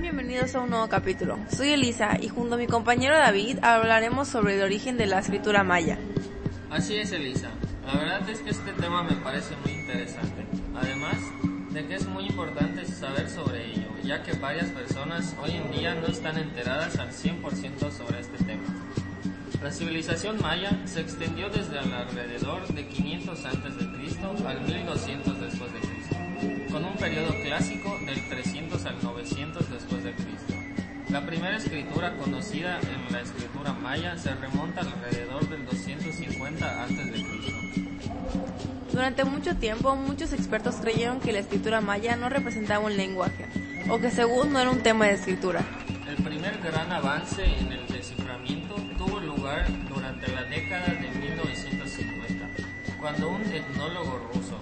Bienvenidos a un nuevo capítulo. Soy Elisa y junto a mi compañero David hablaremos sobre el origen de la escritura maya. Así es, Elisa. La verdad es que este tema me parece muy interesante. Además de que es muy importante saber sobre ello, ya que varias personas hoy en día no están enteradas al 100% sobre este tema. La civilización maya se extendió desde alrededor de 500 a.C. al 1200 después de Cristo, con un periodo clásico del 300 al 900 después de Cristo. La primera escritura conocida en la escritura maya se remonta alrededor del 250 a.C. Durante mucho tiempo, muchos expertos creyeron que la escritura maya no representaba un lenguaje, o que según no era un tema de escritura. El primer gran avance en el desciframiento tuvo lugar durante la década de 1950, cuando un etnólogo ruso,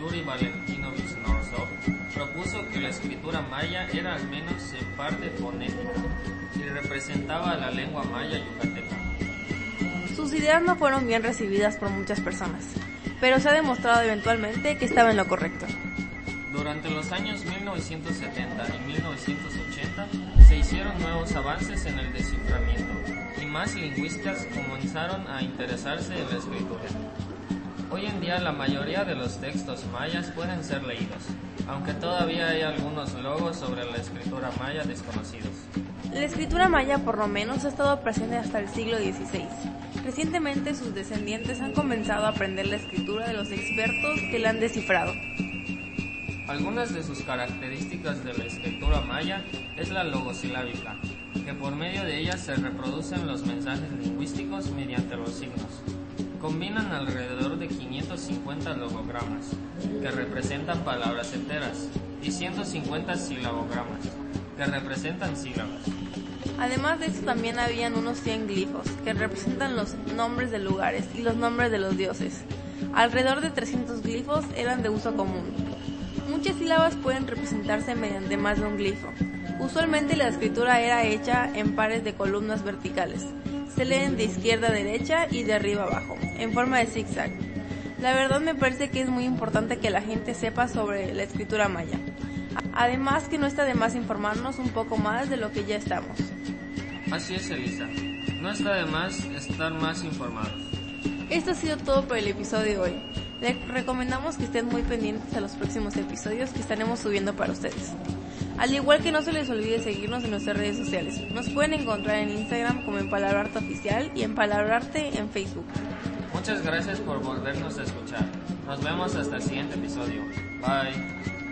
Yuri Valentinovich Norsov, propuso que la escritura maya era al menos en parte fonética y representaba la lengua maya yucateca. Sus ideas no fueron bien recibidas por muchas personas, pero se ha demostrado eventualmente que estaba en lo correcto. Durante los años 1970 y 1980 se hicieron nuevos avances en el desciframiento y más lingüistas comenzaron a interesarse en la escritura. Día la mayoría de los textos mayas pueden ser leídos, aunque todavía hay algunos logos sobre la escritura maya desconocidos. La escritura maya por lo menos ha estado presente hasta el siglo XVI. Recientemente sus descendientes han comenzado a aprender la escritura de los expertos que la han descifrado. Algunas de sus características de la escritura maya es la logosilábica, que por medio de ella se reproducen los mensajes lingüísticos mediante los signos. Combinan alrededor de 550 logogramas, que representan palabras enteras, y 150 silabogramas, que representan sílabas. Además de eso también habían unos 100 glifos, que representan los nombres de lugares y los nombres de los dioses. Alrededor de 300 glifos eran de uso común. Muchas sílabas pueden representarse mediante más de un glifo. Usualmente la escritura era hecha en pares de columnas verticales. Se leen de izquierda a derecha y de arriba a abajo, en forma de zigzag. La verdad me parece que es muy importante que la gente sepa sobre la escritura maya. Además que no está de más informarnos un poco más de lo que ya estamos. Así es, Elisa. No está de más estar más informados. Esto ha sido todo por el episodio de hoy. Les recomendamos que estén muy pendientes a los próximos episodios que estaremos subiendo para ustedes. Al igual que no se les olvide seguirnos en nuestras redes sociales. Nos pueden encontrar en Instagram como en Palabrarte Oficial y en Palabrarte en Facebook. Muchas gracias por volvernos a escuchar. Nos vemos hasta el siguiente episodio. Bye.